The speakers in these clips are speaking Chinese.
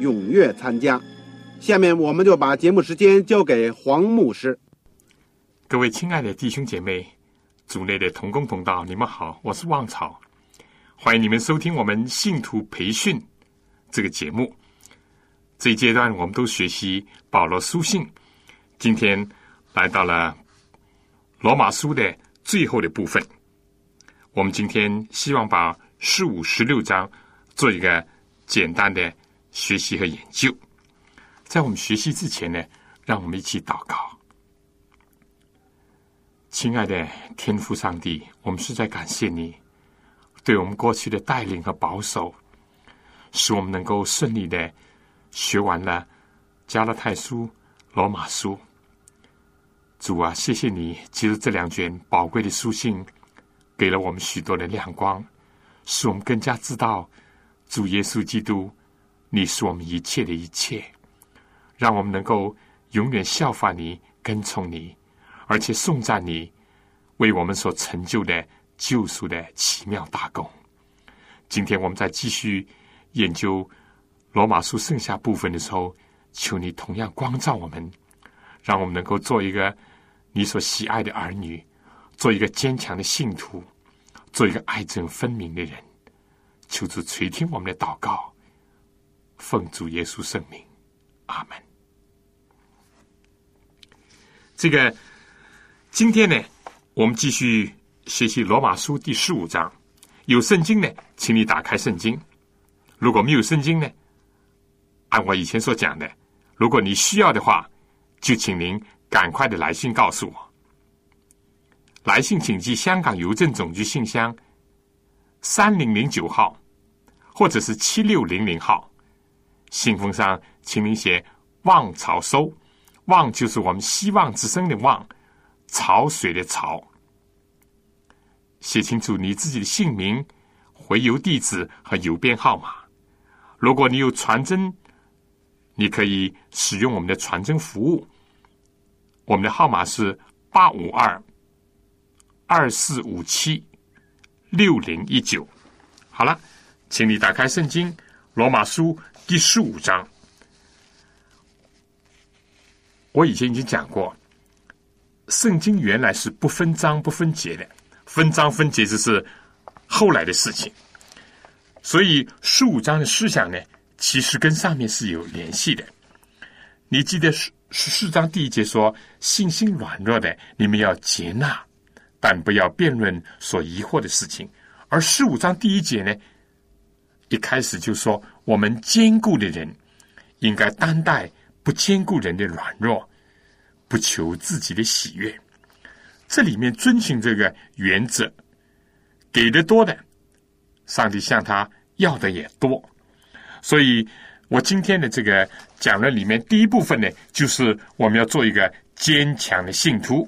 踊跃参加。下面我们就把节目时间交给黄牧师。各位亲爱的弟兄姐妹、组内的同工同道，你们好，我是旺草，欢迎你们收听我们信徒培训这个节目。这一阶段我们都学习保罗书信，今天来到了。罗马书的最后的部分，我们今天希望把十五、十六章做一个简单的学习和研究。在我们学习之前呢，让我们一起祷告。亲爱的天父上帝，我们实在感谢你对我们过去的带领和保守，使我们能够顺利的学完了加拉太书、罗马书。主啊，谢谢你！其实这两卷宝贵的书信，给了我们许多的亮光，使我们更加知道主耶稣基督，你是我们一切的一切，让我们能够永远效法你、跟从你，而且颂赞你为我们所成就的救赎的奇妙大功。今天我们在继续研究罗马书剩下部分的时候，求你同样光照我们，让我们能够做一个。你所喜爱的儿女，做一个坚强的信徒，做一个爱憎分明的人，求主垂听我们的祷告，奉主耶稣圣名，阿门。这个今天呢，我们继续学习罗马书第十五章。有圣经呢，请你打开圣经；如果没有圣经呢，按我以前所讲的，如果你需要的话，就请您。赶快的来信告诉我，来信请寄香港邮政总局信箱三零零九号，或者是七六零零号。信封上请您写“望潮收”，“望”就是我们希望之声的“望”，潮水的“潮”。写清楚你自己的姓名、回邮地址和邮编号码。如果你有传真，你可以使用我们的传真服务。我们的号码是八五二二四五七六零一九。好了，请你打开圣经《罗马书》第十五章。我以前已经讲过，圣经原来是不分章不分节的，分章分节只是后来的事情。所以十五章的思想呢，其实跟上面是有联系的。你记得十？十四章第一节说：“信心软弱的，你们要接纳，但不要辩论所疑惑的事情。”而十五章第一节呢，一开始就说：“我们坚固的人，应该担待不坚固人的软弱，不求自己的喜悦。”这里面遵循这个原则，给的多的，上帝向他要的也多，所以。我今天的这个讲的里面，第一部分呢，就是我们要做一个坚强的信徒。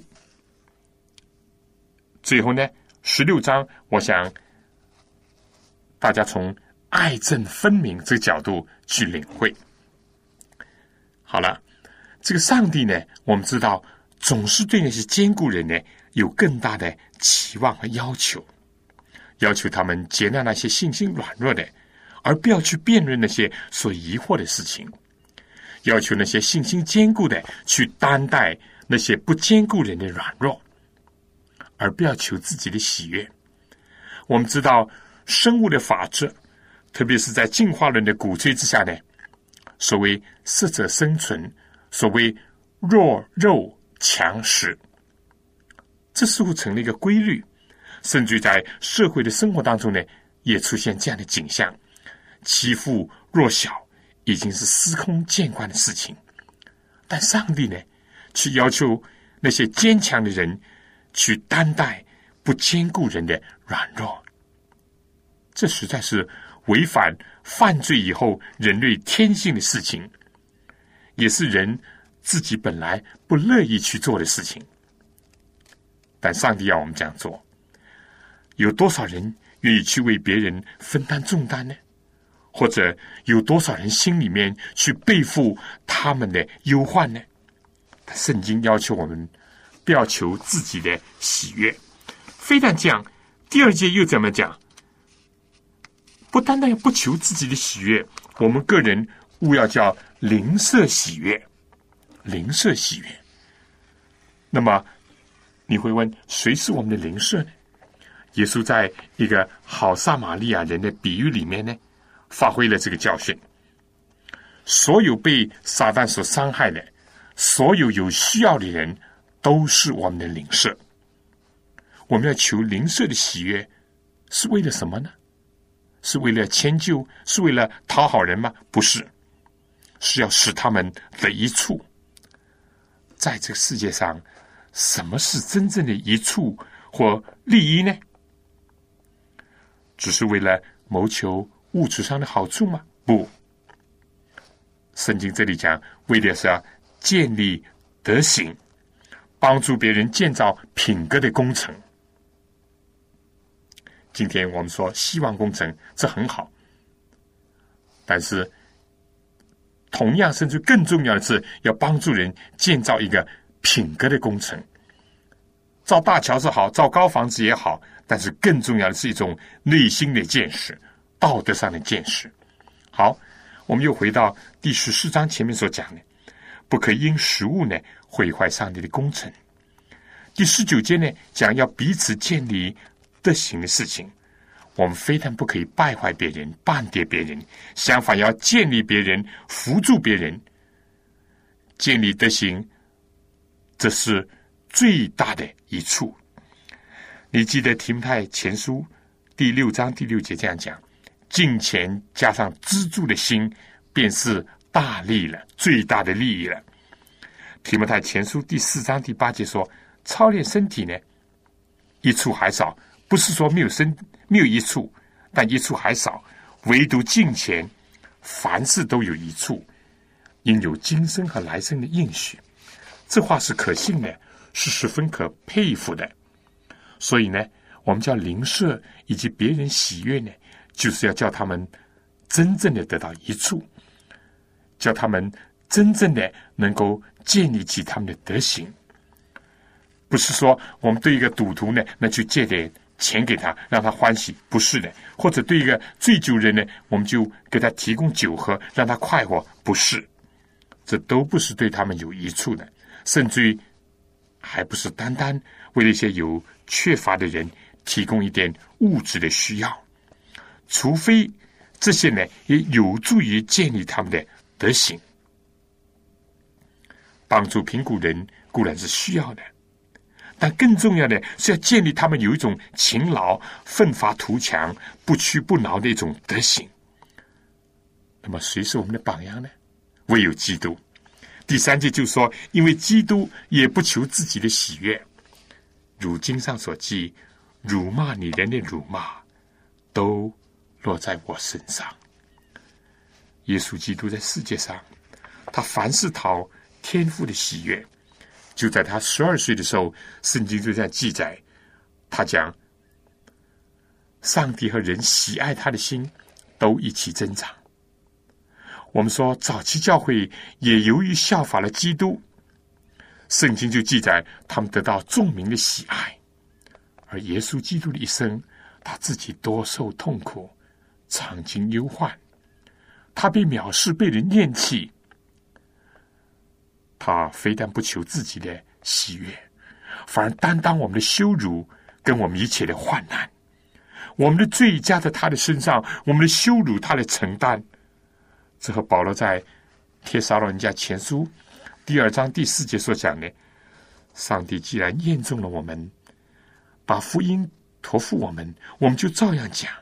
最后呢，十六章，我想大家从爱憎分明这个角度去领会。好了，这个上帝呢，我们知道总是对那些坚固人呢有更大的期望和要求，要求他们接纳那些信心软弱的。而不要去辩论那些所疑惑的事情，要求那些信心坚固的去担待那些不坚固人的软弱，而不要求自己的喜悦。我们知道生物的法则特别是在进化论的鼓吹之下呢，所谓适者生存，所谓弱肉强食，这似乎成了一个规律，甚至在社会的生活当中呢，也出现这样的景象：欺负弱小已经是司空见惯的事情。但上帝呢，却要求那些坚强的人去担待不坚固人的软弱，这实在是。违反犯罪以后人类天性的事情，也是人自己本来不乐意去做的事情。但上帝要我们这样做，有多少人愿意去为别人分担重担呢？或者有多少人心里面去背负他们的忧患呢？圣经要求我们不要求自己的喜悦。非但这样，第二节又怎么讲？不单单要不求自己的喜悦，我们个人务要叫灵舍喜悦，灵舍喜悦。那么你会问，谁是我们的灵舍呢？耶稣在一个好撒玛利亚人的比喻里面呢，发挥了这个教训。所有被撒旦所伤害的，所有有需要的人，都是我们的灵舍。我们要求灵舍的喜悦，是为了什么呢？是为了迁就，是为了讨好人吗？不是，是要使他们得一处。在这个世界上，什么是真正的一处或利益呢？只是为了谋求物质上的好处吗？不，圣经这里讲，为的是要建立德行，帮助别人建造品格的工程。今天我们说希望工程，这很好，但是同样甚至更重要的是，要帮助人建造一个品格的工程。造大桥是好，造高房子也好，但是更重要的是一种内心的见识、道德上的见识。好，我们又回到第十四章前面所讲的，不可因食物呢毁坏上帝的工程。第十九节呢讲要彼此建立。德行的事情，我们非但不可以败坏别人、半跌别人，相反要建立别人、扶助别人，建立德行，这是最大的一处。你记得提摩太前书第六章第六节这样讲：敬钱加上资助的心，便是大利了，最大的利益了。提摩太前书第四章第八节说：操练身体呢，一处还少。不是说没有生没有一处，但一处还少，唯独近前，凡事都有一处，应有今生和来生的应许。这话是可信的，是十分可佩服的。所以呢，我们叫灵舍以及别人喜悦呢，就是要叫他们真正的得到一处，叫他们真正的能够建立起他们的德行。不是说我们对一个赌徒呢，那去借点。钱给他，让他欢喜，不是的；或者对一个醉酒人呢，我们就给他提供酒喝，让他快活，不是。这都不是对他们有益处的，甚至于还不是单单为了一些有缺乏的人提供一点物质的需要，除非这些呢也有助于建立他们的德行，帮助贫苦人固然是需要的。但更重要的是要建立他们有一种勤劳、奋发图强、不屈不挠的一种德行。那么，谁是我们的榜样呢？唯有基督。第三节就说：“因为基督也不求自己的喜悦，如经上所记，辱骂你人的辱骂，都落在我身上。”耶稣基督在世界上，他凡事讨天父的喜悦。就在他十二岁的时候，圣经就这样记载，他讲，上帝和人喜爱他的心都一起增长。我们说早期教会也由于效法了基督，圣经就记载他们得到众民的喜爱。而耶稣基督的一生，他自己多受痛苦，常经忧患，他被藐视，被人厌弃。他非但不求自己的喜悦，反而担当我们的羞辱跟我们一切的患难。我们的罪加在他的身上，我们的羞辱他的承担。这和保罗在帖撒罗人家前书第二章第四节所讲的：上帝既然验证了我们，把福音托付我们，我们就照样讲，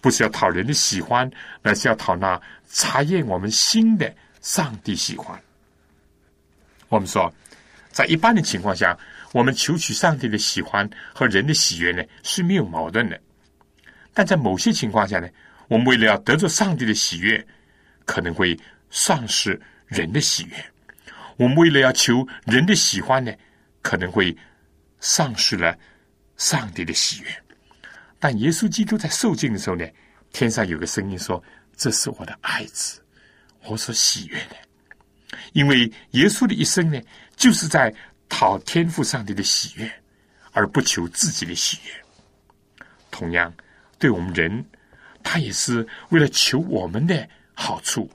不是要讨人的喜欢，而是要讨那查验我们心的上帝喜欢。我们说，在一般的情况下，我们求取上帝的喜欢和人的喜悦呢是没有矛盾的。但在某些情况下呢，我们为了要得着上帝的喜悦，可能会丧失人的喜悦；我们为了要求人的喜欢呢，可能会丧失了上帝的喜悦。但耶稣基督在受尽的时候呢，天上有个声音说：“这是我的爱子，我所喜悦的。”因为耶稣的一生呢，就是在讨天父上帝的喜悦，而不求自己的喜悦。同样，对我们人，他也是为了求我们的好处。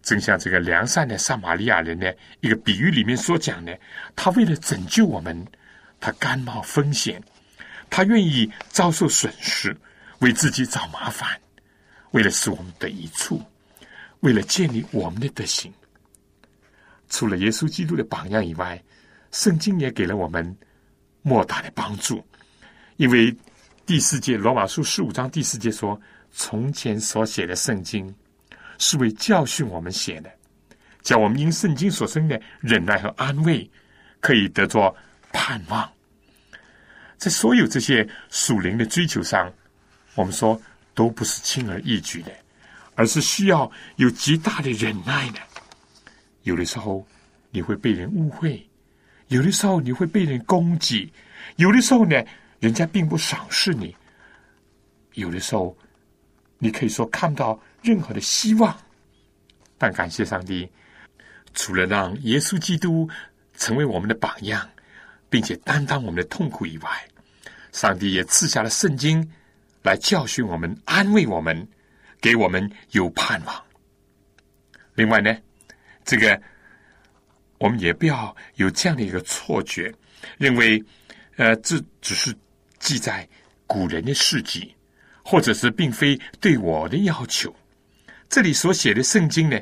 正像这个良善的撒玛利亚人的一个比喻里面所讲的，他为了拯救我们，他甘冒风险，他愿意遭受损失，为自己找麻烦，为了使我们得益处，为了建立我们的德行。除了耶稣基督的榜样以外，圣经也给了我们莫大的帮助。因为第四节罗马书十五章第四节说：“从前所写的圣经，是为教训我们写的，叫我们因圣经所生的忍耐和安慰，可以得着盼望。”在所有这些属灵的追求上，我们说都不是轻而易举的，而是需要有极大的忍耐的。有的时候你会被人误会，有的时候你会被人攻击，有的时候呢，人家并不赏识你，有的时候你可以说看不到任何的希望。但感谢上帝，除了让耶稣基督成为我们的榜样，并且担当我们的痛苦以外，上帝也赐下了圣经来教训我们、安慰我们，给我们有盼望。另外呢？这个，我们也不要有这样的一个错觉，认为，呃，这只是记载古人的事迹，或者是并非对我的要求。这里所写的圣经呢，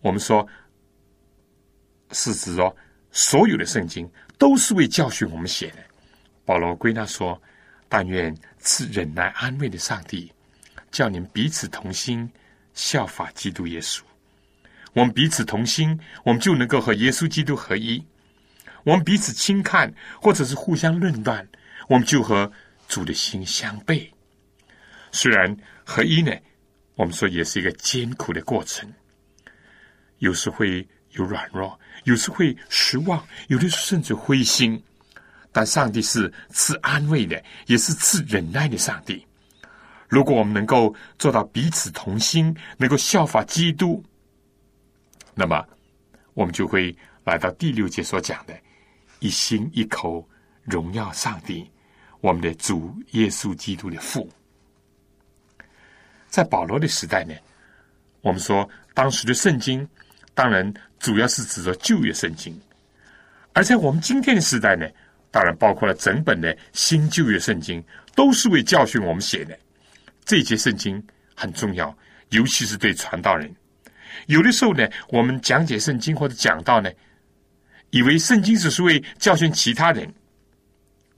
我们说是指说所有的圣经都是为教训我们写的。保罗归纳说：“但愿赐忍耐安慰的上帝，叫你们彼此同心，效法基督耶稣。”我们彼此同心，我们就能够和耶稣基督合一；我们彼此轻看，或者是互相论断，我们就和主的心相悖。虽然合一呢，我们说也是一个艰苦的过程，有时会有软弱，有时会失望，有的甚至灰心。但上帝是赐安慰的，也是赐忍耐的上帝。如果我们能够做到彼此同心，能够效法基督。那么，我们就会来到第六节所讲的“一心一口荣耀上帝，我们的主耶稣基督的父”。在保罗的时代呢，我们说当时的圣经当然主要是指着旧约圣经；而在我们今天的时代呢，当然包括了整本的新旧约圣经，都是为教训我们写的。这节圣经很重要，尤其是对传道人。有的时候呢，我们讲解圣经或者讲到呢，以为圣经只是为教训其他人，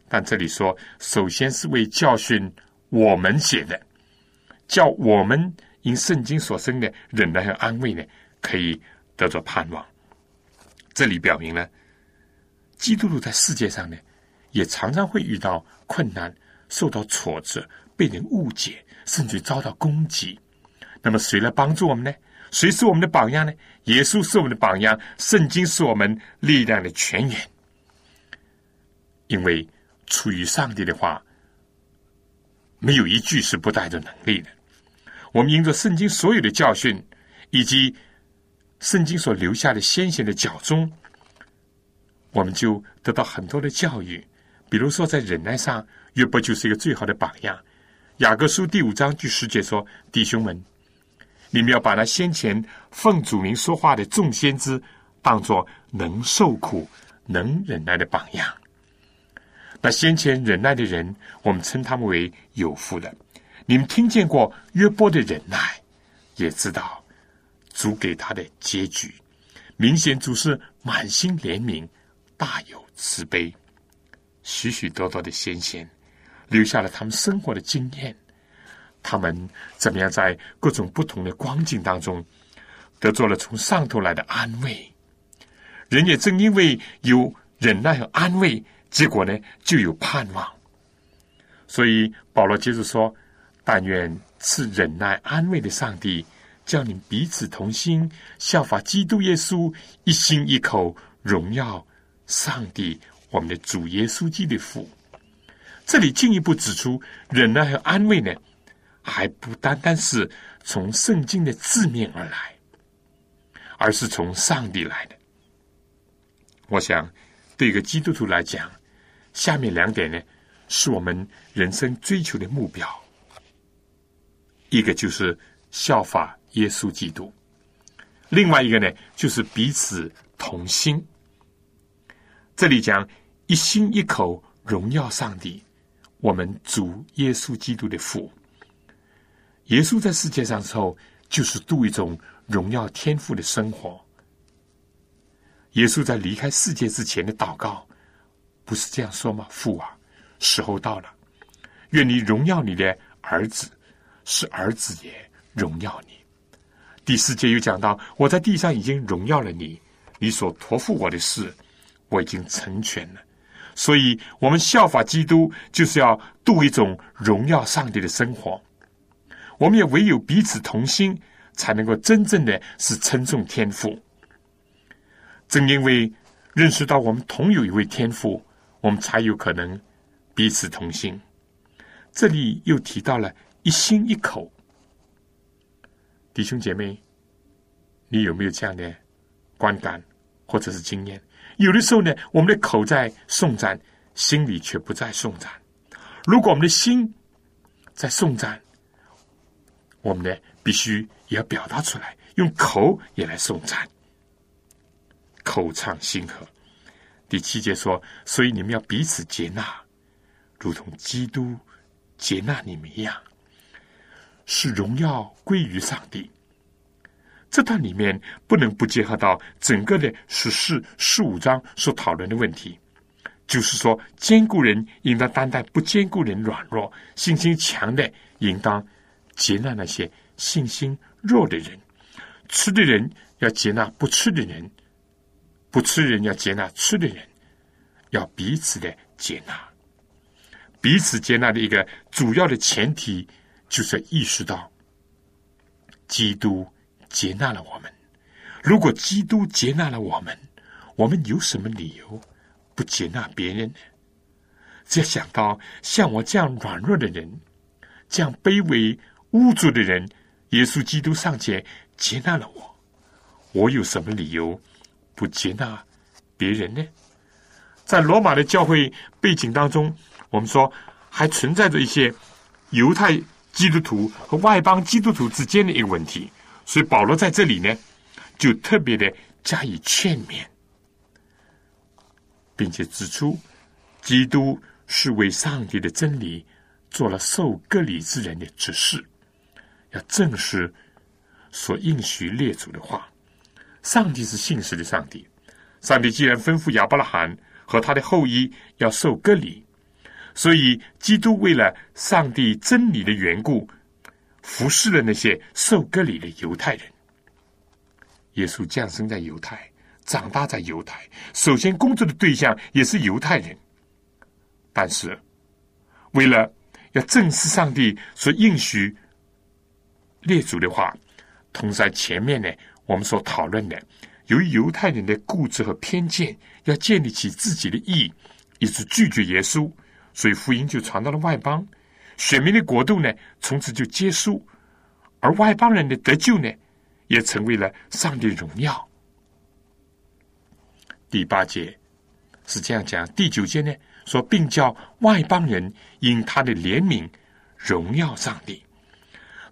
但这里说，首先是为教训我们写的，叫我们因圣经所生的忍耐和安慰呢，可以得着盼望。这里表明了，基督徒在世界上呢，也常常会遇到困难，受到挫折，被人误解，甚至遭到攻击。那么，谁来帮助我们呢？谁是我们的榜样呢？耶稣是我们的榜样，圣经是我们力量的泉源。因为出于上帝的话，没有一句是不带着能力的。我们因着圣经所有的教训，以及圣经所留下的先贤的脚踪，我们就得到很多的教育。比如说，在忍耐上，约伯就是一个最好的榜样。雅各书第五章第十节说：“弟兄们。”你们要把那先前奉主名说话的众先知当作能受苦、能忍耐的榜样。那先前忍耐的人，我们称他们为有福的。你们听见过约伯的忍耐，也知道主给他的结局。明显主是满心怜悯，大有慈悲。许许多多的先贤留下了他们生活的经验，他们怎么样在各种不同的光景当中得做了从上头来的安慰？人也正因为有忍耐和安慰，结果呢就有盼望。所以保罗接着说：“但愿赐忍耐安慰的上帝，叫你彼此同心，效法基督耶稣，一心一口荣耀上帝。”我们的主耶稣基督的父，这里进一步指出，忍耐和安慰呢，还不单单是从圣经的字面而来，而是从上帝来的。我想，对一个基督徒来讲，下面两点呢，是我们人生追求的目标。一个就是效法耶稣基督，另外一个呢，就是彼此同心。这里讲一心一口荣耀上帝，我们主耶稣基督的父。耶稣在世界上时候，就是度一种荣耀天赋的生活。耶稣在离开世界之前的祷告，不是这样说吗？父啊，时候到了，愿你荣耀你的儿子，是儿子也荣耀你。第四节又讲到，我在地上已经荣耀了你，你所托付我的事。我已经成全了，所以我们效法基督，就是要度一种荣耀上帝的生活。我们也唯有彼此同心，才能够真正的是称颂天赋。正因为认识到我们同有一位天赋，我们才有可能彼此同心。这里又提到了一心一口，弟兄姐妹，你有没有这样的观感或者是经验？有的时候呢，我们的口在颂赞，心里却不在颂赞。如果我们的心在颂赞，我们呢必须也要表达出来，用口也来颂赞，口唱心和。第七节说：“所以你们要彼此接纳，如同基督接纳你们一样，使荣耀归于上帝。”这段里面不能不结合到整个的十四十五章所讨论的问题，就是说，坚固人应当担待不坚固人软弱，信心强的应当接纳那些信心弱的人，吃的人要接纳不吃的人，不吃人要接纳吃的人，要彼此的接纳，彼此接纳的一个主要的前提，就是意识到基督。接纳了我们。如果基督接纳了我们，我们有什么理由不接纳别人呢？只要想到像我这样软弱的人，这样卑微污浊的人，耶稣基督尚且接纳了我，我有什么理由不接纳别人呢？在罗马的教会背景当中，我们说还存在着一些犹太基督徒和外邦基督徒之间的一个问题。所以保罗在这里呢，就特别的加以劝勉，并且指出，基督是为上帝的真理做了受割礼之人的指示，要证实所应许列祖的话。上帝是信实的上帝，上帝既然吩咐亚伯拉罕和他的后裔要受割礼，所以基督为了上帝真理的缘故。服侍了那些受割礼的犹太人。耶稣降生在犹太，长大在犹太，首先工作的对象也是犹太人。但是，为了要正视上帝所应许列祖的话，同时在前面呢，我们所讨论的，由于犹太人的固执和偏见，要建立起自己的义，一直拒绝耶稣，所以福音就传到了外邦。选民的国度呢，从此就结束；而外邦人的得救呢，也成为了上帝荣耀。第八节是这样讲，第九节呢说，并叫外邦人因他的怜悯荣耀上帝。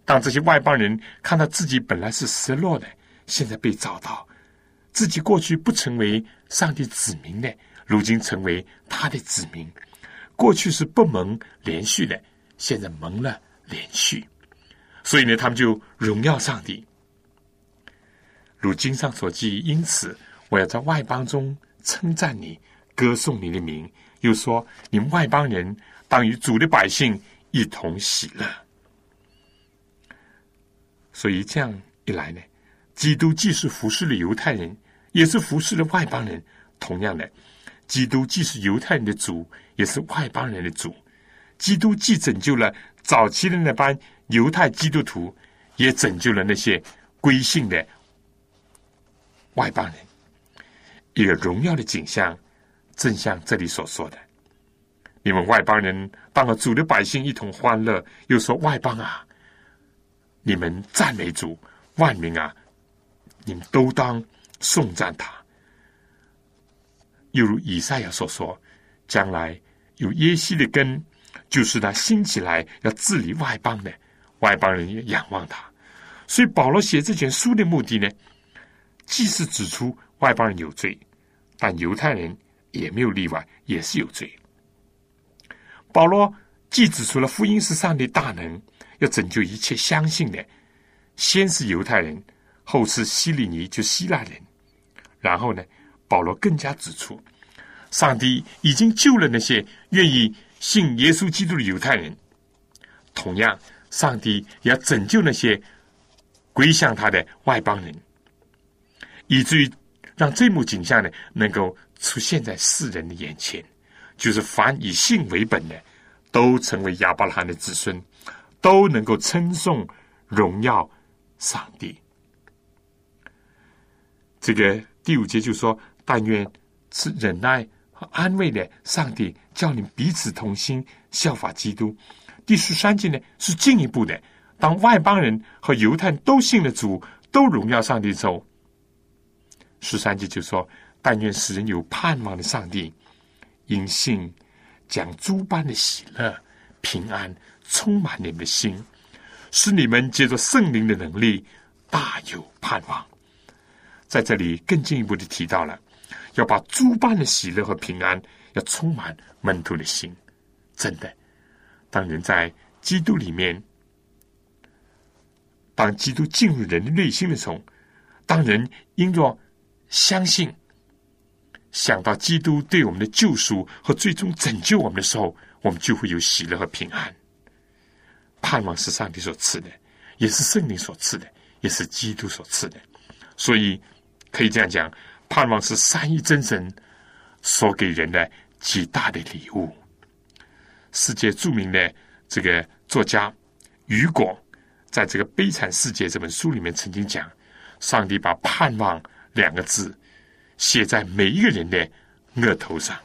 当这些外邦人看到自己本来是失落的，现在被找到，自己过去不成为上帝子民的，如今成为他的子民；过去是不蒙连续的。现在蒙了连续，所以呢，他们就荣耀上帝。如经上所记，因此我要在外邦中称赞你，歌颂你的名。又说，你们外邦人当与主的百姓一同喜乐。所以这样一来呢，基督既是服侍了犹太人，也是服侍了外邦人。同样的，基督既是犹太人的主，也是外邦人的主。基督既拯救了早期的那班犹太基督徒，也拯救了那些归信的。外邦人一个荣耀的景象，正像这里所说的：“你们外邦人当了主的百姓，一同欢乐。”又说：“外邦啊，你们赞美主；万民啊，你们都当颂赞他。”又如以赛亚所说：“将来有耶西的根，就是他兴起来要治理外邦的，外邦人也仰望他。”所以保罗写这卷书的目的呢？既是指出外邦人有罪，但犹太人也没有例外，也是有罪。保罗既指出了福音是上帝大能，要拯救一切相信的，先是犹太人，后是希利尼，就希腊人。然后呢，保罗更加指出，上帝已经救了那些愿意信耶稣基督的犹太人，同样，上帝要拯救那些归向他的外邦人。以至于让这幕景象呢，能够出现在世人的眼前，就是凡以信为本的，都成为亚伯拉罕的子孙，都能够称颂荣耀上帝。这个第五节就说：“但愿是忍耐和安慰的上帝，叫你彼此同心，效法基督。”第十三节呢，是进一步的，当外邦人和犹太都信了主，都荣耀上帝之后。十三节就说：“但愿使人有盼望的上帝，因信将诸般的喜乐、平安充满你们的心，使你们借着圣灵的能力大有盼望。”在这里更进一步的提到了，要把诸般的喜乐和平安要充满门徒的心。真的，当人在基督里面，当基督进入人的内心的时候，当人因着相信，想到基督对我们的救赎和最终拯救我们的时候，我们就会有喜乐和平安。盼望是上帝所赐的，也是圣灵所赐的，也是基督所赐的。所以可以这样讲，盼望是三一真神所给人的极大的礼物。世界著名的这个作家雨果，在这个《悲惨世界》这本书里面曾经讲，上帝把盼望。两个字写在每一个人的额头上，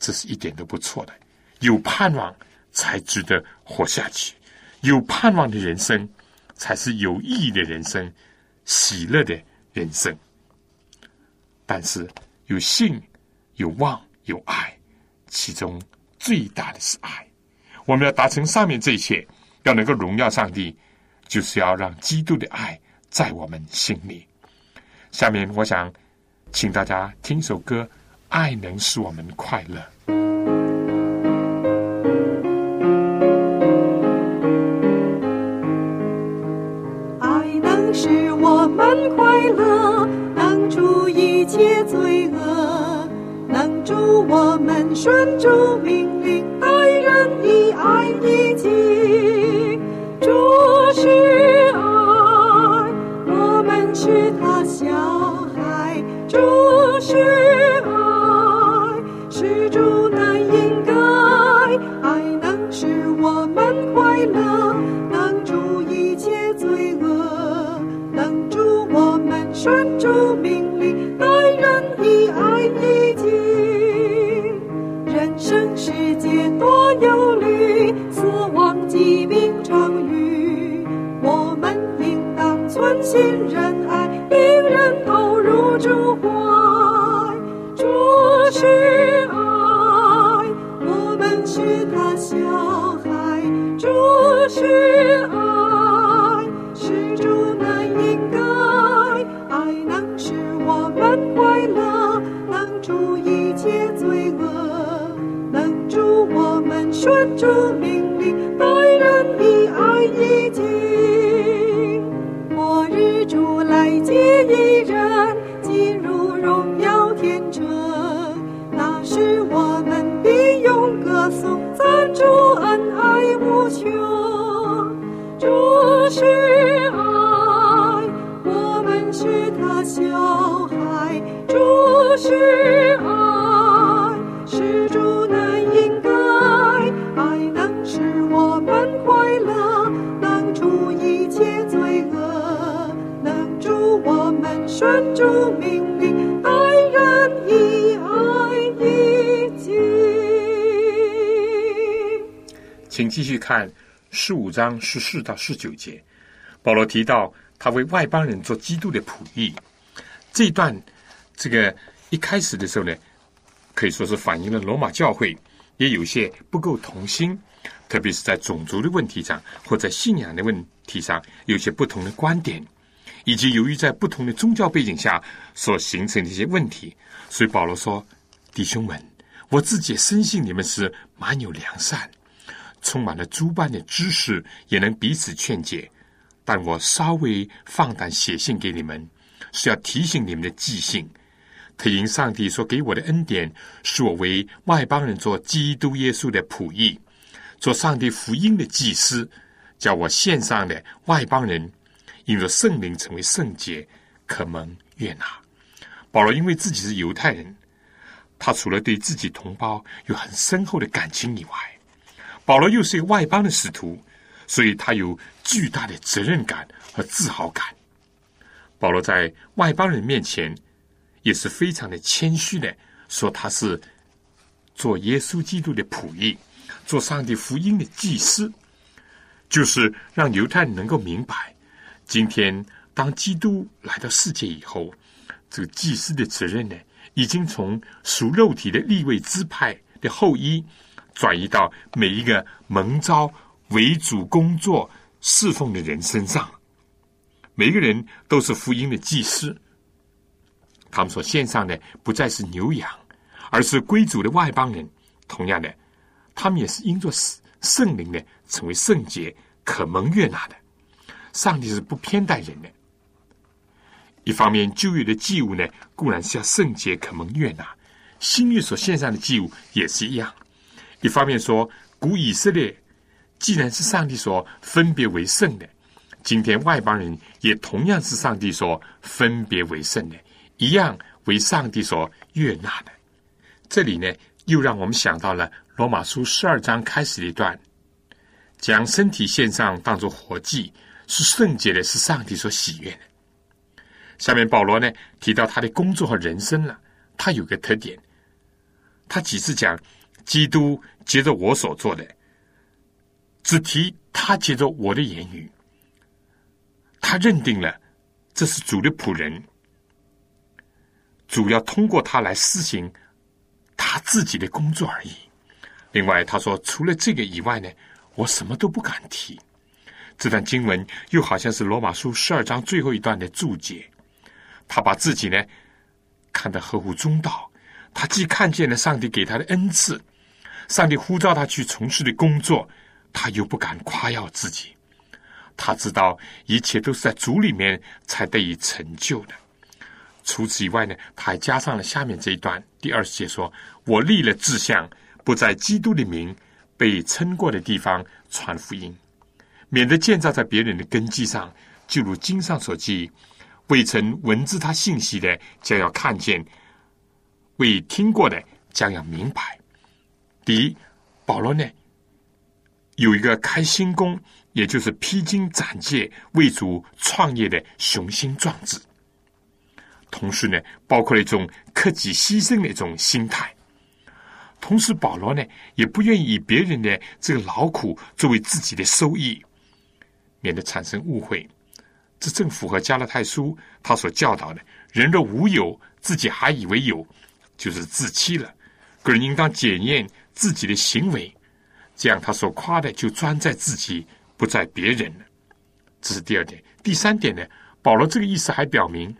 这是一点都不错的。有盼望才值得活下去，有盼望的人生才是有意义的人生，喜乐的人生。但是有信、有望、有爱，其中最大的是爱。我们要达成上面这一切，要能够荣耀上帝，就是要让基督的爱在我们心里。下面我想请大家听首歌，《爱能使我们快乐》。乐，能除一切罪恶，能助我们顺主命令，请继续看十五章十四到十九节，保罗提到他为外邦人做基督的仆役。这一段这个一开始的时候呢，可以说是反映了罗马教会也有些不够同心，特别是在种族的问题上或在信仰的问题上有些不同的观点，以及由于在不同的宗教背景下所形成的一些问题，所以保罗说：“弟兄们，我自己深信你们是满有良善。”充满了诸般的知识，也能彼此劝解。但我稍微放胆写信给你们，是要提醒你们的记性。特因上帝所给我的恩典，是我为外邦人做基督耶稣的仆役，做上帝福音的祭司，叫我献上的外邦人，因着圣灵成为圣洁，可蒙悦纳。保罗因为自己是犹太人，他除了对自己同胞有很深厚的感情以外，保罗又是一个外邦的使徒，所以他有巨大的责任感和自豪感。保罗在外邦人面前也是非常的谦虚的，说他是做耶稣基督的仆役，做上帝福音的祭司，就是让犹太人能够明白，今天当基督来到世界以后，这个祭司的责任呢，已经从属肉体的立位支派的后裔。转移到每一个蒙召为主工作侍奉的人身上，每一个人都是福音的祭司。他们所献上的不再是牛羊，而是归主的外邦人。同样的，他们也是因着圣圣灵的成为圣洁、可蒙悦纳的。上帝是不偏待人的。一方面，旧约的祭物呢，固然是要圣洁、可蒙悦纳；新约所献上的祭物也是一样。一方面说，古以色列既然是上帝所分别为圣的，今天外邦人也同样是上帝所分别为圣的，一样为上帝所悦纳的。这里呢，又让我们想到了罗马书十二章开始的一段，将身体献上当作活祭，是圣洁的，是上帝所喜悦的。下面保罗呢提到他的工作和人生了，他有个特点，他几次讲。基督接着我所做的，只提他接着我的言语，他认定了这是主的仆人，主要通过他来施行他自己的工作而已。另外，他说除了这个以外呢，我什么都不敢提。这段经文又好像是罗马书十二章最后一段的注解，他把自己呢看得合乎中道，他既看见了上帝给他的恩赐。上帝呼召他去从事的工作，他又不敢夸耀自己。他知道一切都是在主里面才得以成就的。除此以外呢，他还加上了下面这一段第二十节说：“我立了志向，不在基督的名被称过的地方传福音，免得建造在别人的根基上。就如经上所记，未曾闻知他信息的，将要看见；未听过的，将要明白。”第一，保罗呢有一个开新工，也就是披荆斩棘为主创业的雄心壮志；同时呢，包括了一种克己牺牲的一种心态。同时，保罗呢也不愿意以别人的这个劳苦作为自己的收益，免得产生误会。这正符合加拉太书他所教导的：人若无有，自己还以为有，就是自欺了。个人应当检验。自己的行为，这样他所夸的就专在自己，不在别人。这是第二点。第三点呢，保罗这个意思还表明，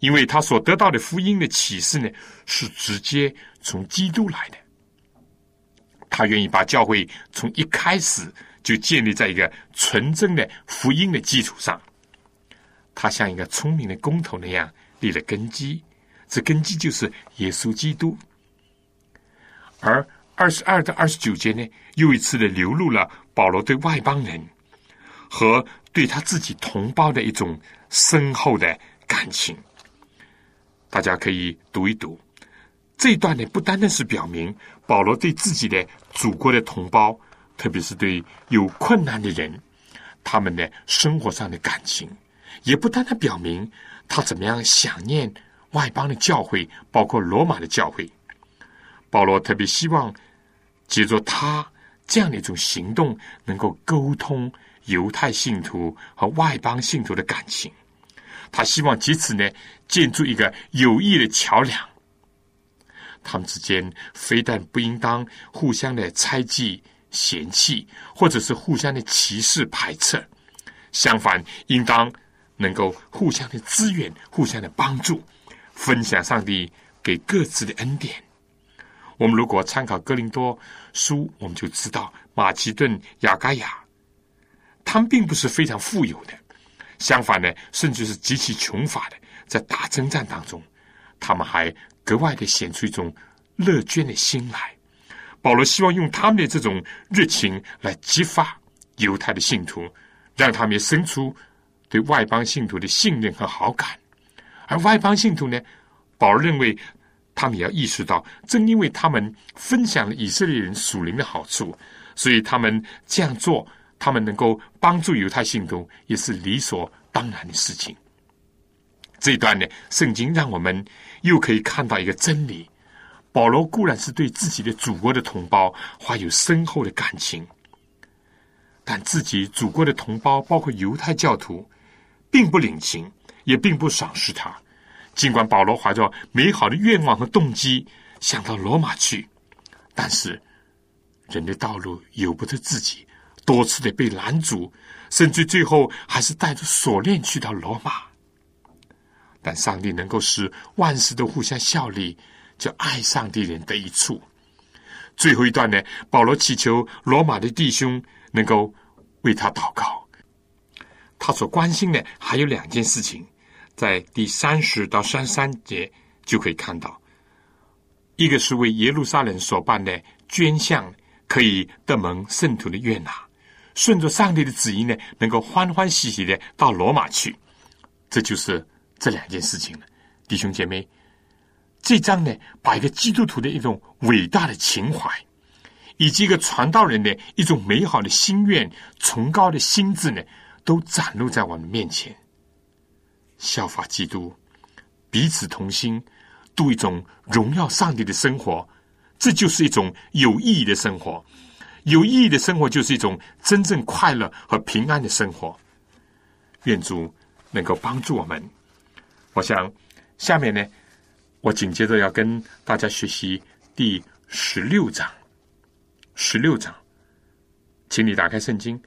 因为他所得到的福音的启示呢，是直接从基督来的。他愿意把教会从一开始就建立在一个纯正的福音的基础上。他像一个聪明的工头那样立了根基，这根基就是耶稣基督，而。二十二到二十九节呢，又一次的流露了保罗对外邦人和对他自己同胞的一种深厚的感情。大家可以读一读这一段呢，不单单是表明保罗对自己的祖国的同胞，特别是对有困难的人，他们的生活上的感情，也不单单表明他怎么样想念外邦的教会，包括罗马的教会。保罗特别希望借着他这样的一种行动，能够沟通犹太信徒和外邦信徒的感情。他希望借此呢，建筑一个有益的桥梁。他们之间非但不应当互相的猜忌、嫌弃，或者是互相的歧视、排斥，相反，应当能够互相的支援、互相的帮助，分享上帝给各自的恩典。我们如果参考哥林多书，我们就知道马其顿、雅盖亚，他们并不是非常富有的。相反呢，甚至是极其穷乏的，在打征战当中，他们还格外的显出一种乐捐的心来。保罗希望用他们的这种热情来激发犹太的信徒，让他们也生出对外邦信徒的信任和好感。而外邦信徒呢，保罗认为他们也要意识到，正因为他们分享了以色列人属灵的好处，所以他们这样做。他们能够帮助犹太信徒，也是理所当然的事情。这一段呢，圣经让我们又可以看到一个真理：保罗固然是对自己的祖国的同胞怀有深厚的感情，但自己祖国的同胞，包括犹太教徒，并不领情，也并不赏识他。尽管保罗怀着美好的愿望和动机想到罗马去，但是人的道路由不得自己。多次的被拦阻，甚至最后还是带着锁链去到罗马。但上帝能够使万事都互相效力，就爱上帝人的一处。最后一段呢，保罗祈求罗马的弟兄能够为他祷告。他所关心的还有两件事情，在第三十到三十三节就可以看到。一个是为耶路撒冷所办的捐项，可以得蒙圣徒的悦纳。顺着上帝的旨意呢，能够欢欢喜喜的到罗马去，这就是这两件事情了，弟兄姐妹。这章呢，把一个基督徒的一种伟大的情怀，以及一个传道人的一种美好的心愿、崇高的心智呢，都展露在我们面前。效法基督，彼此同心，度一种荣耀上帝的生活，这就是一种有意义的生活。有意义的生活就是一种真正快乐和平安的生活。愿主能够帮助我们。我想下面呢，我紧接着要跟大家学习第十六章。十六章，请你打开圣经。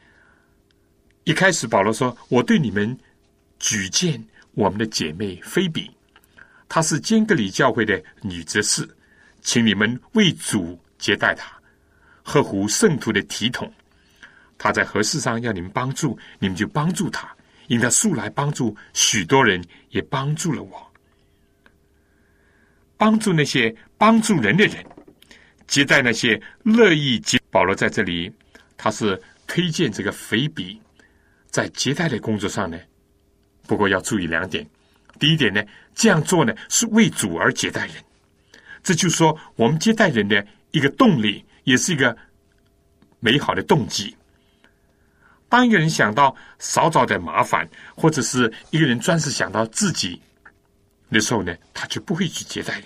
一开始，保罗说：“我对你们举荐我们的姐妹菲比，她是坚格里教会的女执事，请你们为主接待她。”合乎圣徒的体统，他在何事上要你们帮助，你们就帮助他，因他素来帮助许多人，也帮助了我。帮助那些帮助人的人，接待那些乐意接。保罗在这里，他是推荐这个菲比在接待的工作上呢。不过要注意两点：第一点呢，这样做呢是为主而接待人，这就是说我们接待人的一个动力。也是一个美好的动机。当一个人想到少找点麻烦，或者是一个人专是想到自己的时候呢，他就不会去接待人。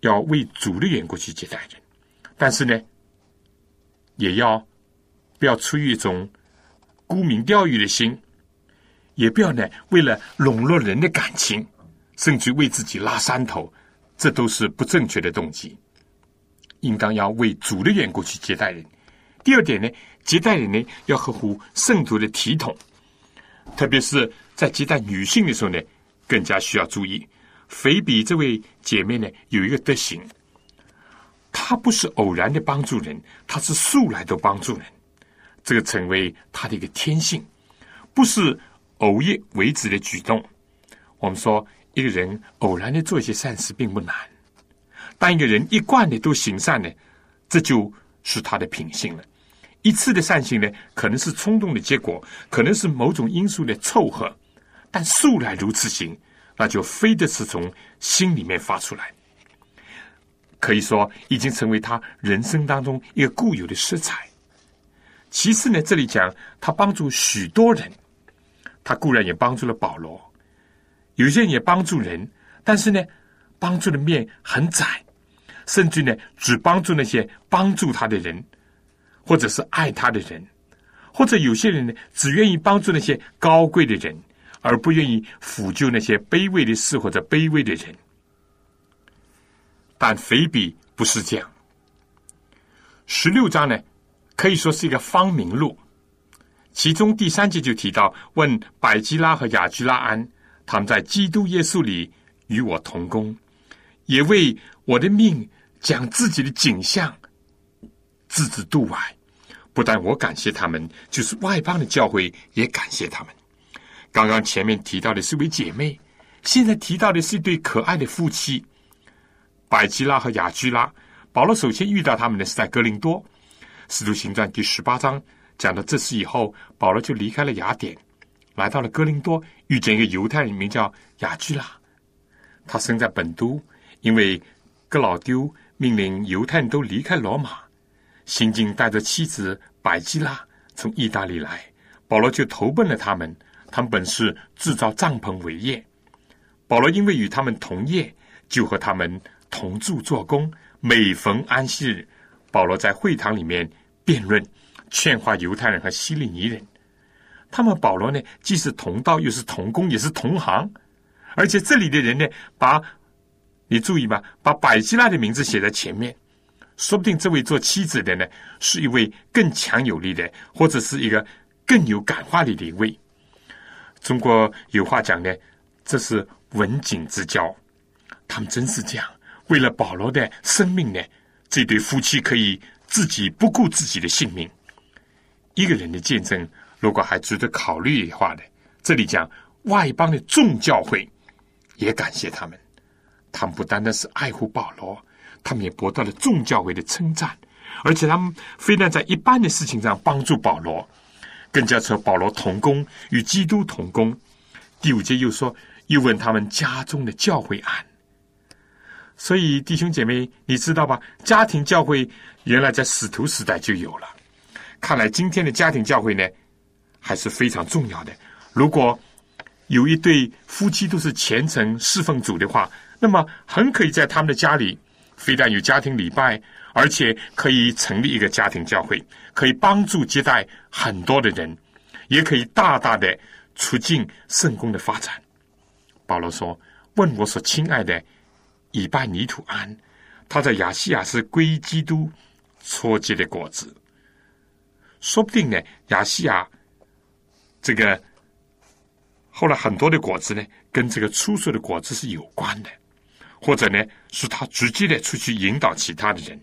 要为主的缘故去接待人，但是呢，也要不要出于一种沽名钓誉的心，也不要呢为了笼络人的感情，甚至为自己拉山头，这都是不正确的动机。应当要为主的缘故去接待人。第二点呢，接待人呢要合乎圣徒的体统，特别是在接待女性的时候呢，更加需要注意。菲比这位姐妹呢有一个德行，她不是偶然的帮助人，她是素来都帮助人，这个成为他的一个天性，不是偶一为之的举动。我们说一个人偶然的做一些善事并不难。当一个人一贯的都行善呢，这就是他的品性了。一次的善行呢，可能是冲动的结果，可能是某种因素的凑合，但素来如此行，那就非得是从心里面发出来。可以说，已经成为他人生当中一个固有的色彩。其次呢，这里讲他帮助许多人，他固然也帮助了保罗，有些人也帮助人，但是呢，帮助的面很窄，甚至呢，只帮助那些帮助他的人。或者是爱他的人，或者有些人呢，只愿意帮助那些高贵的人，而不愿意抚救那些卑微的事或者卑微的人。但腓比不是这样。十六章呢，可以说是一个方明录，其中第三节就提到，问百基拉和雅居拉安，他们在基督耶稣里与我同工，也为我的命讲自己的景象。置之度外，不但我感谢他们，就是外邦的教会也感谢他们。刚刚前面提到的是位姐妹，现在提到的是一对可爱的夫妻，百基拉和雅居拉。保罗首先遇到他们的是在格林多，《使徒行传》第十八章讲到这事以后，保罗就离开了雅典，来到了哥林多，遇见一个犹太人，名叫雅居拉。他生在本都，因为哥老丢命令犹太人都离开罗马。新晋带着妻子百基拉从意大利来，保罗就投奔了他们。他们本是制造帐篷为业，保罗因为与他们同业，就和他们同住做工。每逢安息日，保罗在会堂里面辩论、劝化犹太人和希利尼人。他们保罗呢，既是同道，又是同工，也是同行。而且这里的人呢，把你注意吧，把百基拉的名字写在前面。说不定这位做妻子的呢，是一位更强有力的，或者是一个更有感化力的一位。中国有话讲呢，这是文景之交。他们真是这样，为了保罗的生命呢，这对夫妻可以自己不顾自己的性命。一个人的见证，如果还值得考虑的话呢，这里讲外邦的众教会也感谢他们，他们不单单是爱护保罗。他们也博得了众教会的称赞，而且他们非但在一般的事情上帮助保罗，更加和保罗同工，与基督同工。第五节又说，又问他们家中的教会案。所以弟兄姐妹，你知道吧？家庭教会原来在使徒时代就有了。看来今天的家庭教会呢，还是非常重要的。如果有一对夫妻都是虔诚侍奉主的话，那么很可以在他们的家里。非但有家庭礼拜，而且可以成立一个家庭教会，可以帮助接待很多的人，也可以大大的促进圣公的发展。保罗说：“问我所亲爱的以拜尼土安，他在亚细亚是归基督初结的果子。说不定呢，亚细亚这个后来很多的果子呢，跟这个出售的果子是有关的。”或者呢，是他直接的出去引导其他的人，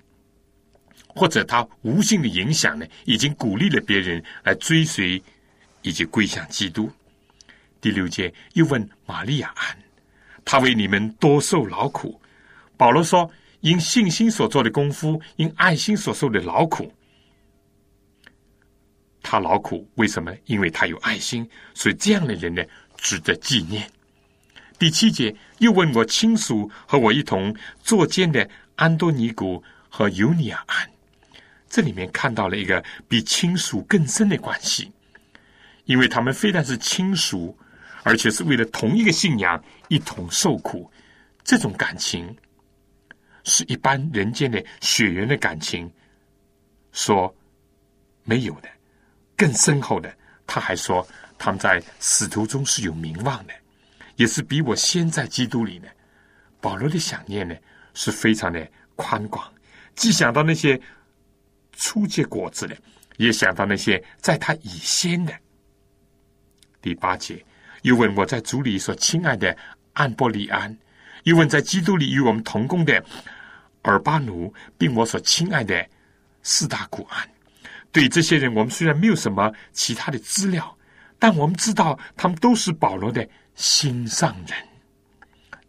或者他无形的影响呢，已经鼓励了别人来追随以及归向基督。第六节又问玛利亚安，他为你们多受劳苦。保罗说，因信心所做的功夫，因爱心所受的劳苦，他劳苦为什么？因为他有爱心，所以这样的人呢，值得纪念。第七节又问我亲属和我一同作监的安多尼古和尤尼亚安，这里面看到了一个比亲属更深的关系，因为他们非但是亲属，而且是为了同一个信仰一同受苦，这种感情是一般人间的血缘的感情说没有的，更深厚的。他还说他们在使徒中是有名望的。也是比我先在基督里呢。保罗的想念呢是非常的宽广，既想到那些初结果子的，也想到那些在他以先的。第八节又问我在主里所亲爱的安波利安，又问在基督里与我们同工的尔巴奴，并我所亲爱的四大古安。对这些人，我们虽然没有什么其他的资料，但我们知道他们都是保罗的。心上人，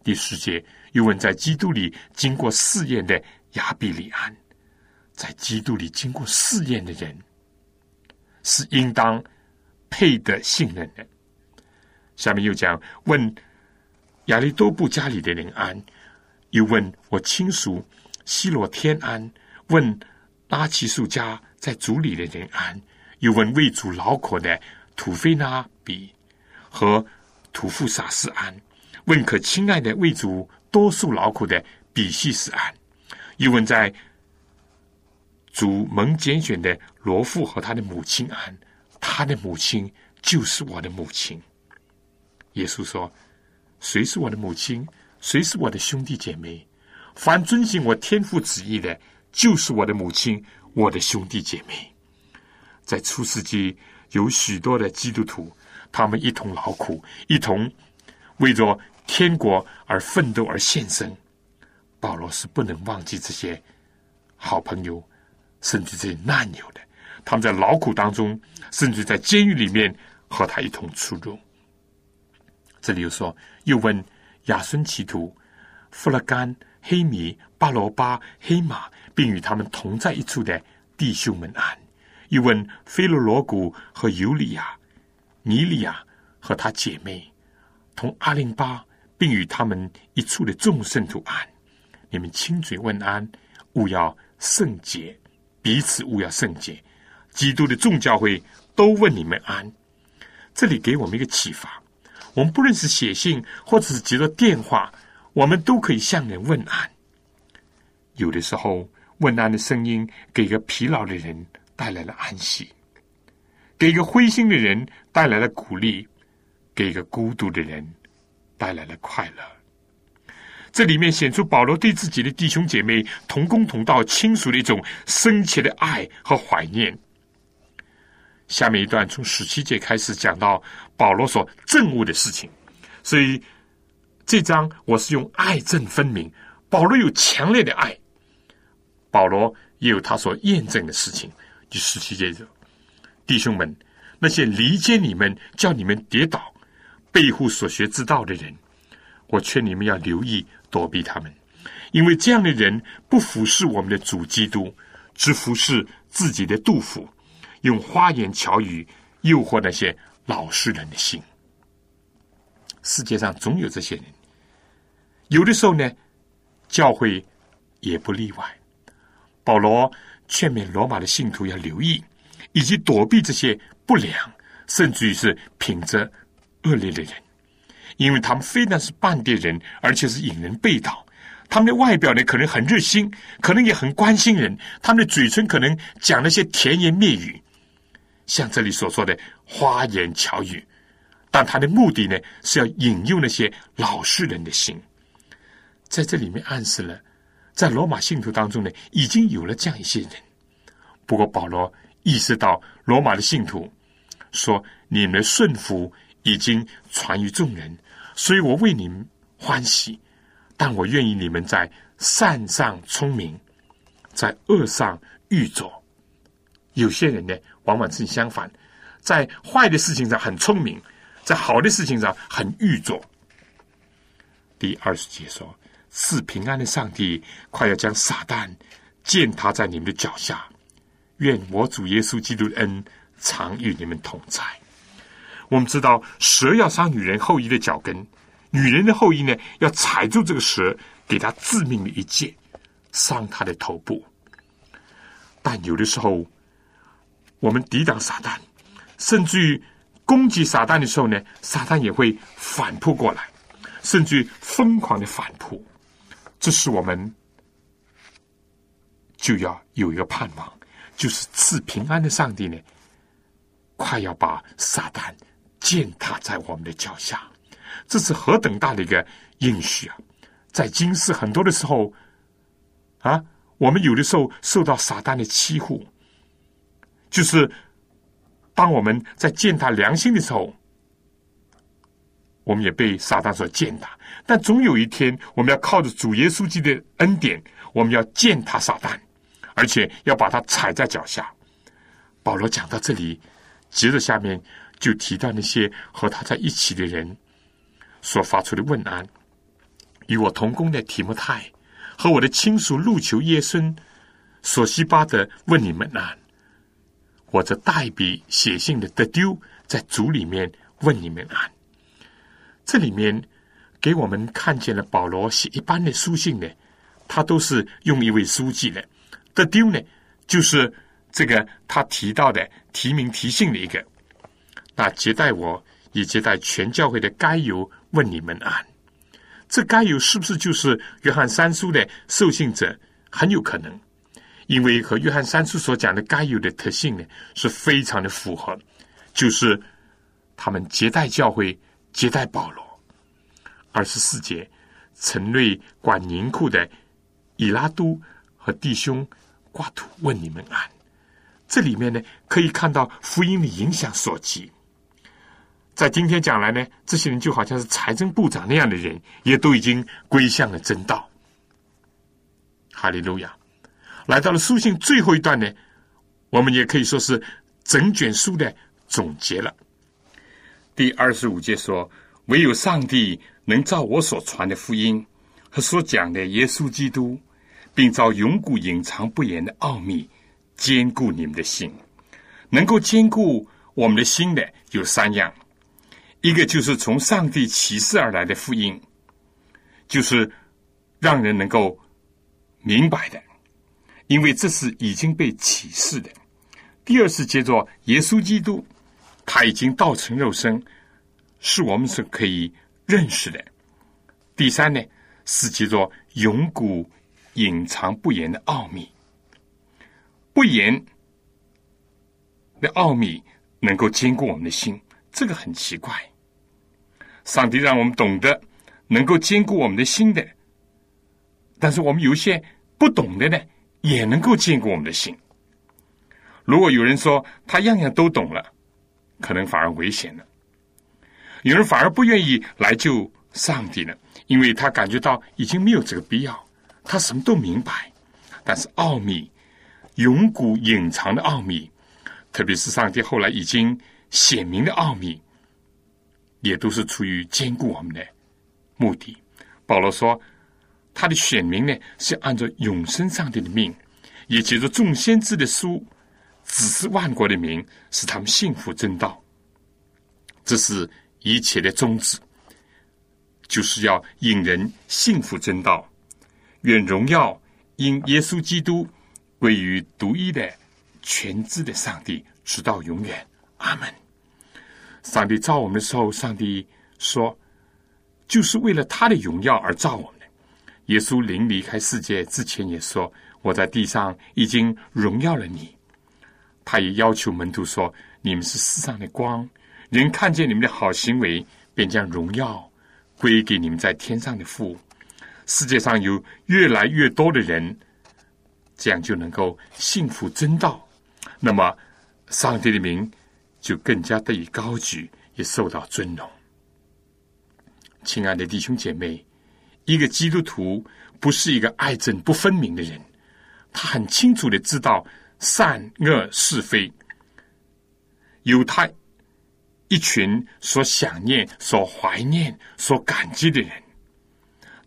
第十节又问在基督里经过试验的亚比里安，在基督里经过试验的人，是应当配得信任的。下面又讲问亚利多布家里的人安，又问我亲属希罗天安，问拉奇树家在族里的人安，又问为主劳苦的土菲拉比和土富萨斯安。问可亲爱的为主多数劳苦的比西斯安，又问在主蒙拣选的罗富和他的母亲安，他的母亲就是我的母亲。耶稣说：“谁是我的母亲？谁是我的兄弟姐妹？凡遵行我天父旨意的，就是我的母亲，我的兄弟姐妹。”在初世纪，有许多的基督徒，他们一同劳苦，一同为着。天国而奋斗而献身，保罗是不能忘记这些好朋友，甚至这些难友的。他们在劳苦当中，甚至在监狱里面和他一同出入。这里又说，又问亚孙奇图、弗勒甘、黑米、巴罗巴、黑马，并与他们同在一处的弟兄们安。又问菲罗罗古和尤里亚、尼利亚和他姐妹，同阿林巴。并与他们一处的众圣徒安，你们亲嘴问安，勿要圣洁，彼此勿要圣洁。基督的众教会都问你们安。这里给我们一个启发：我们不论是写信，或者是接到电话，我们都可以向人问安。有的时候，问安的声音给个疲劳的人带来了安息，给一个灰心的人带来了鼓励，给一个孤独的人。带来了快乐。这里面显出保罗对自己的弟兄姐妹同工同道亲属的一种深切的爱和怀念。下面一段从十七节开始讲到保罗所憎恶的事情，所以这章我是用爱憎分明。保罗有强烈的爱，保罗也有他所验证的事情。第十七节说：“弟兄们，那些离间你们、叫你们跌倒。”背负所学之道的人，我劝你们要留意躲避他们，因为这样的人不服侍我们的主基督，只服侍自己的杜甫，用花言巧语诱惑那些老实人的心。世界上总有这些人，有的时候呢，教会也不例外。保罗劝勉罗马的信徒要留意，以及躲避这些不良，甚至于是品质。恶劣的人，因为他们非但是半地人，而且是引人背道。他们的外表呢，可能很热心，可能也很关心人。他们的嘴唇可能讲那些甜言蜜语，像这里所说的花言巧语。但他的目的呢，是要引诱那些老实人的心。在这里面暗示了，在罗马信徒当中呢，已经有了这样一些人。不过保罗意识到罗马的信徒说：“你们的顺服。”已经传于众人，所以我为你们欢喜。但我愿意你们在善上聪明，在恶上愚拙。有些人呢，往往正相反，在坏的事情上很聪明，在好的事情上很愚拙。第二十节说：“赐平安的上帝快要将撒旦践踏在你们的脚下。愿我主耶稣基督的恩常与你们同在。”我们知道蛇要伤女人后裔的脚跟，女人的后裔呢要踩住这个蛇，给他致命的一剑，伤他的头部。但有的时候，我们抵挡撒旦，甚至于攻击撒旦的时候呢，撒旦也会反扑过来，甚至于疯狂的反扑。这是我们就要有一个盼望，就是赐平安的上帝呢，快要把撒旦。践踏在我们的脚下，这是何等大的一个应许啊！在今世很多的时候，啊，我们有的时候受到撒旦的欺负，就是当我们在践踏良心的时候，我们也被撒旦所践踏。但总有一天，我们要靠着主耶稣基督的恩典，我们要践踏撒旦，而且要把它踩在脚下。保罗讲到这里，接着下面。就提到那些和他在一起的人所发出的问安，与我同工的提摩太和我的亲属路求耶孙、索西巴德问你们安。我这代笔写信的德丢在组里面问你们安。这里面给我们看见了保罗写一般的书信呢，他都是用一位书记的。德丢呢，就是这个他提到的提名提信的一个。那接待我，也接待全教会的该由问你们安。这该由是不是就是约翰三书的受信者？很有可能。因为和约翰三书所讲的该有的特性呢，是非常的符合，就是他们接待教会、接待保罗。二十四节，城内管银库的以拉都和弟兄挂图问你们安。这里面呢，可以看到福音的影响所及。在今天讲来呢，这些人就好像是财政部长那样的人，也都已经归向了真道。哈利路亚。来到了书信最后一段呢，我们也可以说是整卷书的总结了。第二十五节说：“唯有上帝能照我所传的福音和所讲的耶稣基督，并照永古隐藏不言的奥秘，坚固你们的心。能够坚固我们的心的有三样，一个就是从上帝启示而来的福音，就是让人能够明白的。”因为这是已经被启示的。第二是接着耶稣基督，他已经道成肉身，是我们是可以认识的。第三呢，是接着永古隐藏不言的奥秘，不言的奥秘能够坚固我们的心，这个很奇怪。上帝让我们懂得能够坚固我们的心的，但是我们有些不懂的呢？也能够坚固我们的心。如果有人说他样样都懂了，可能反而危险了。有人反而不愿意来救上帝了，因为他感觉到已经没有这个必要。他什么都明白，但是奥秘、永古隐藏的奥秘，特别是上帝后来已经显明的奥秘，也都是出于坚固我们的目的。保罗说。他的选民呢，是按照永生上帝的命，也借着众先知的书，指示万国的民，使他们幸福正道。这是一切的宗旨，就是要引人幸福正道。愿荣耀因耶稣基督归于独一的全知的上帝，直到永远。阿门。上帝造我们的时候，上帝说，就是为了他的荣耀而造我们。耶稣临离开世界之前也说：“我在地上已经荣耀了你。”他也要求门徒说：“你们是世上的光，人看见你们的好行为，便将荣耀归给你们在天上的父。世界上有越来越多的人，这样就能够幸福真道，那么上帝的名就更加得以高举，也受到尊荣。”亲爱的弟兄姐妹。一个基督徒不是一个爱憎不分明的人，他很清楚的知道善恶是非，有他一群所想念、所怀念、所感激的人，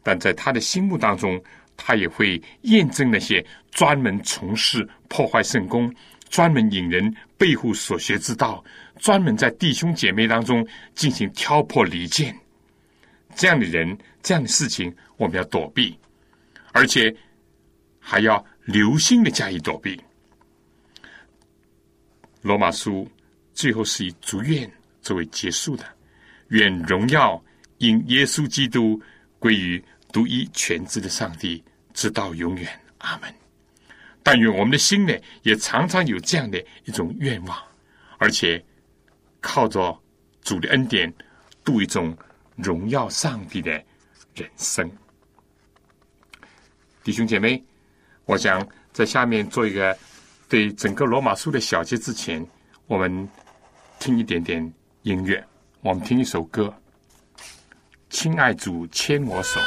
但在他的心目当中，他也会验证那些专门从事破坏圣功、专门引人背后所学之道、专门在弟兄姐妹当中进行挑拨离间。这样的人，这样的事情，我们要躲避，而且还要留心的加以躲避。罗马书最后是以祝愿作为结束的，愿荣耀因耶稣基督归于独一全知的上帝，直到永远。阿门。但愿我们的心呢，也常常有这样的一种愿望，而且靠着主的恩典度一种。荣耀上帝的人生，弟兄姐妹，我想在下面做一个对整个罗马书的小结之前，我们听一点点音乐，我们听一首歌，《亲爱主牵我手》。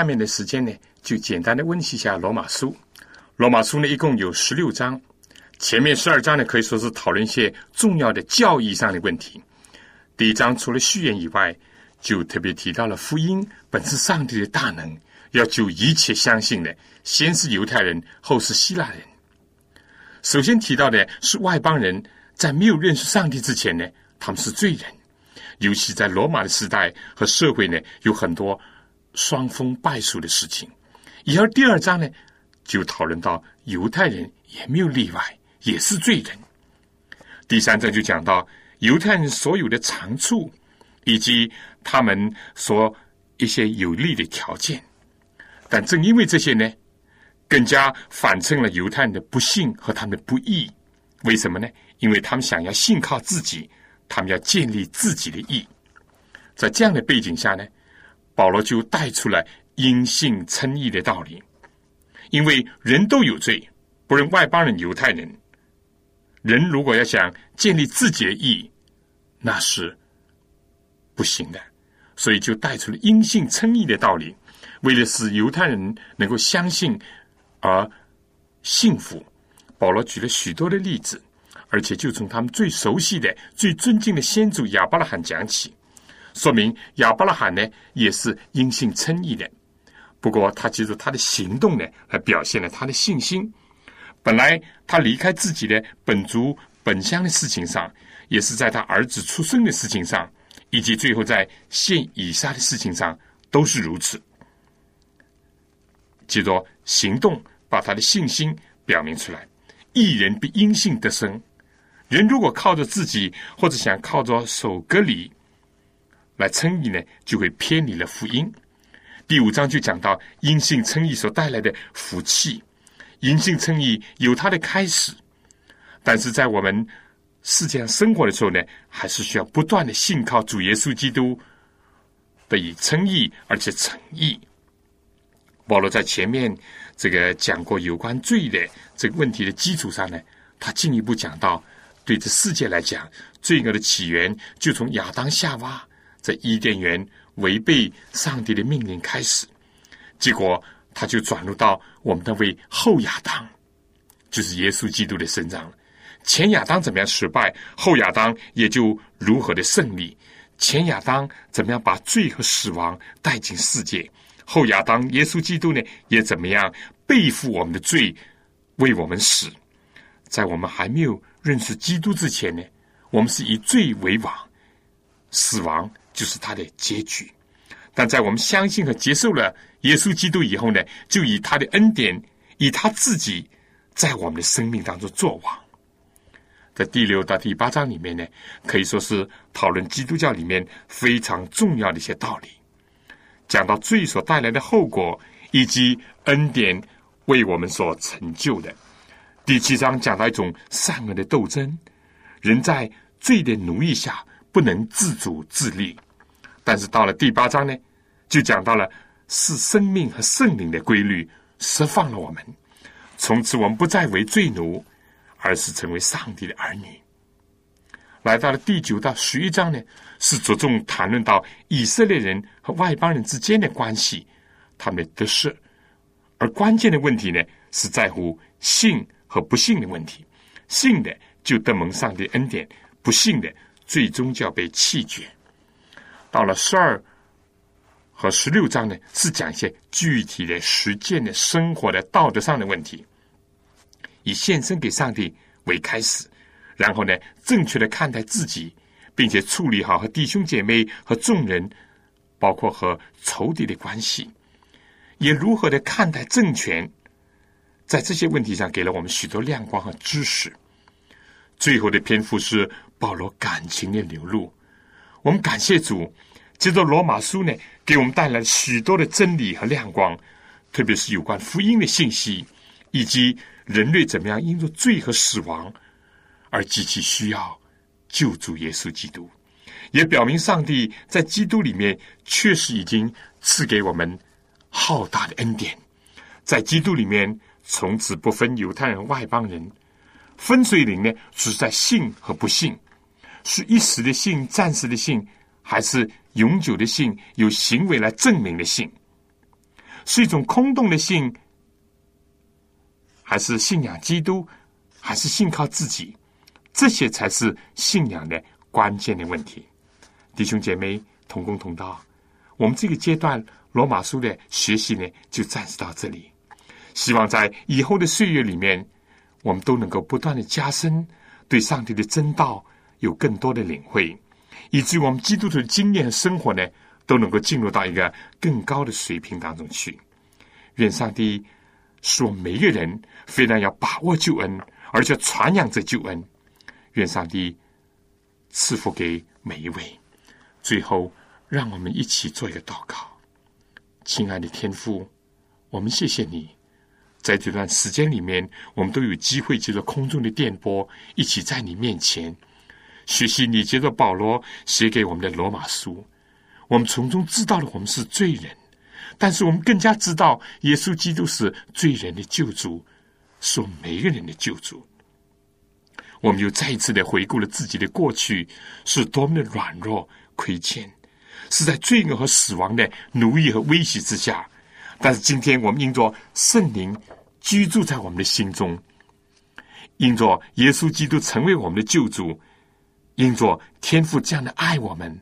下面的时间呢，就简单的温习一下罗马书。罗马书呢，一共有十六章，前面十二章呢，可以说是讨论一些重要的教义上的问题。第一章除了序言以外，就特别提到了福音本是上帝的大能，要救一切相信的，先是犹太人，后是希腊人。首先提到的是外邦人，在没有认识上帝之前呢，他们是罪人。尤其在罗马的时代和社会呢，有很多双峰败俗的事情。而第二章呢，就讨论到犹太人也没有例外，也是罪人。第三章就讲到犹太人所有的长处，以及他们所一些有利的条件。但正因为这些呢，更加反衬了犹太人的不幸和他们的不义。为什么呢？因为他们想要信靠自己。他们要建立自己的义，在这样的背景下呢，保罗就带出了因信称义的道理。因为人都有罪，不论外邦人、犹太人，人如果要想建立自己的义，那是不行的。所以就带出了因信称义的道理，为了使犹太人能够相信而幸福，保罗举了许多的例子。而且就从他们最熟悉的、最尊敬的先祖亚伯拉罕讲起，说明亚伯拉罕呢也是因信称义的。不过他记住他的行动呢，来表现了他的信心。本来他离开自己的本族本乡的事情上，也是在他儿子出生的事情上，以及最后在献以撒的事情上，都是如此。接着行动把他的信心表明出来，一人必因信得生。人如果靠着自己，或者想靠着守隔离来称义呢，就会偏离了福音。第五章就讲到阴性称义所带来的福气。阴性称义有它的开始，但是在我们世界上生活的时候呢，还是需要不断的信靠主耶稣基督得以称义，而且诚义。保罗在前面这个讲过有关罪的这个问题的基础上呢，他进一步讲到。对这世界来讲，罪恶的起源就从亚当夏娃在伊甸园违背上帝的命令开始，结果他就转入到我们的位后亚当，就是耶稣基督的身上了。前亚当怎么样失败，后亚当也就如何的胜利。前亚当怎么样把罪和死亡带进世界，后亚当耶稣基督呢，也怎么样背负我们的罪，为我们死，在我们还没有。认识基督之前呢，我们是以罪为王，死亡就是他的结局。但在我们相信和接受了耶稣基督以后呢，就以他的恩典，以他自己在我们的生命当中作王。在第六到第八章里面呢，可以说是讨论基督教里面非常重要的一些道理，讲到罪所带来的后果，以及恩典为我们所成就的。第七章讲到一种善恶的斗争，人在罪的奴役下不能自主自立。但是到了第八章呢，就讲到了是生命和圣灵的规律释放了我们，从此我们不再为罪奴，而是成为上帝的儿女。来到了第九到十一章呢，是着重谈论到以色列人和外邦人之间的关系，他们的得失，而关键的问题呢，是在乎信。和不信的问题，信的就得蒙上帝恩典，不信的最终就要被弃绝。到了十二和十六章呢，是讲一些具体的实践的生活的道德上的问题，以献身给上帝为开始，然后呢，正确的看待自己，并且处理好和弟兄姐妹和众人，包括和仇敌的关系，也如何的看待政权。在这些问题上，给了我们许多亮光和知识。最后的篇幅是保罗感情的流露。我们感谢主，接着罗马书呢，给我们带来许多的真理和亮光，特别是有关福音的信息，以及人类怎么样因着罪和死亡而极其需要救主耶稣基督，也表明上帝在基督里面确实已经赐给我们浩大的恩典，在基督里面。从此不分犹太人、外邦人，分水岭呢，只在信和不信，是一时的信、暂时的信，还是永久的信、有行为来证明的信？是一种空洞的信，还是信仰基督，还是信靠自己？这些才是信仰的关键的问题。弟兄姐妹，同工同道，我们这个阶段罗马书的学习呢，就暂时到这里。希望在以后的岁月里面，我们都能够不断的加深对上帝的真道有更多的领会，以至于我们基督徒的经验和生活呢，都能够进入到一个更高的水平当中去。愿上帝使我们每一个人非常要把握救恩，而且传扬这救恩。愿上帝赐福给每一位。最后，让我们一起做一个祷告，亲爱的天父，我们谢谢你。在这段时间里面，我们都有机会借着空中的电波，一起在你面前学习你接着保罗写给我们的罗马书。我们从中知道了我们是罪人，但是我们更加知道耶稣基督是罪人的救主，是每个人的救主。我们又再一次的回顾了自己的过去是多么的软弱亏欠，是在罪恶和死亡的奴役和威胁之下。但是今天我们因着圣灵居住在我们的心中，因着耶稣基督成为我们的救主，因着天父这样的爱我们，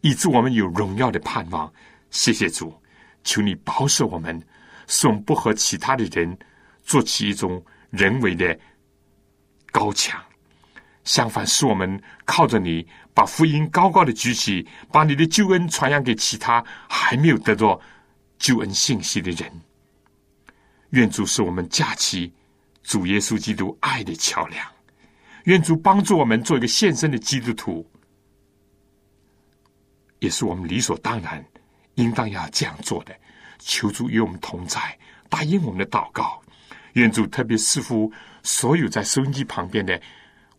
以致我们有荣耀的盼望。谢谢主，求你保守我们，使我们不和其他的人做起一种人为的高墙。相反，使我们靠着你，把福音高高的举起，把你的救恩传扬给其他还没有得到。救恩信息的人，愿主是我们架起主耶稣基督爱的桥梁。愿主帮助我们做一个献身的基督徒，也是我们理所当然应当要这样做的。求主与我们同在，答应我们的祷告。愿主特别赐福所有在收音机旁边的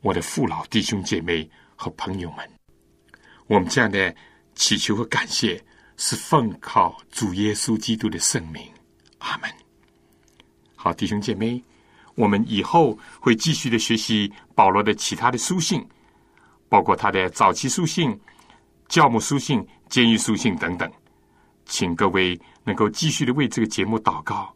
我的父老弟兄姐妹和朋友们。我们这样的祈求和感谢。是奉靠主耶稣基督的圣名，阿门。好，弟兄姐妹，我们以后会继续的学习保罗的其他的书信，包括他的早期书信、教母书信、监狱书信等等。请各位能够继续的为这个节目祷告，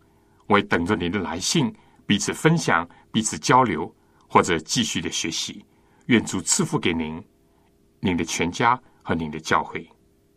我也等着您的来信，彼此分享、彼此交流，或者继续的学习。愿主赐福给您、您的全家和您的教会。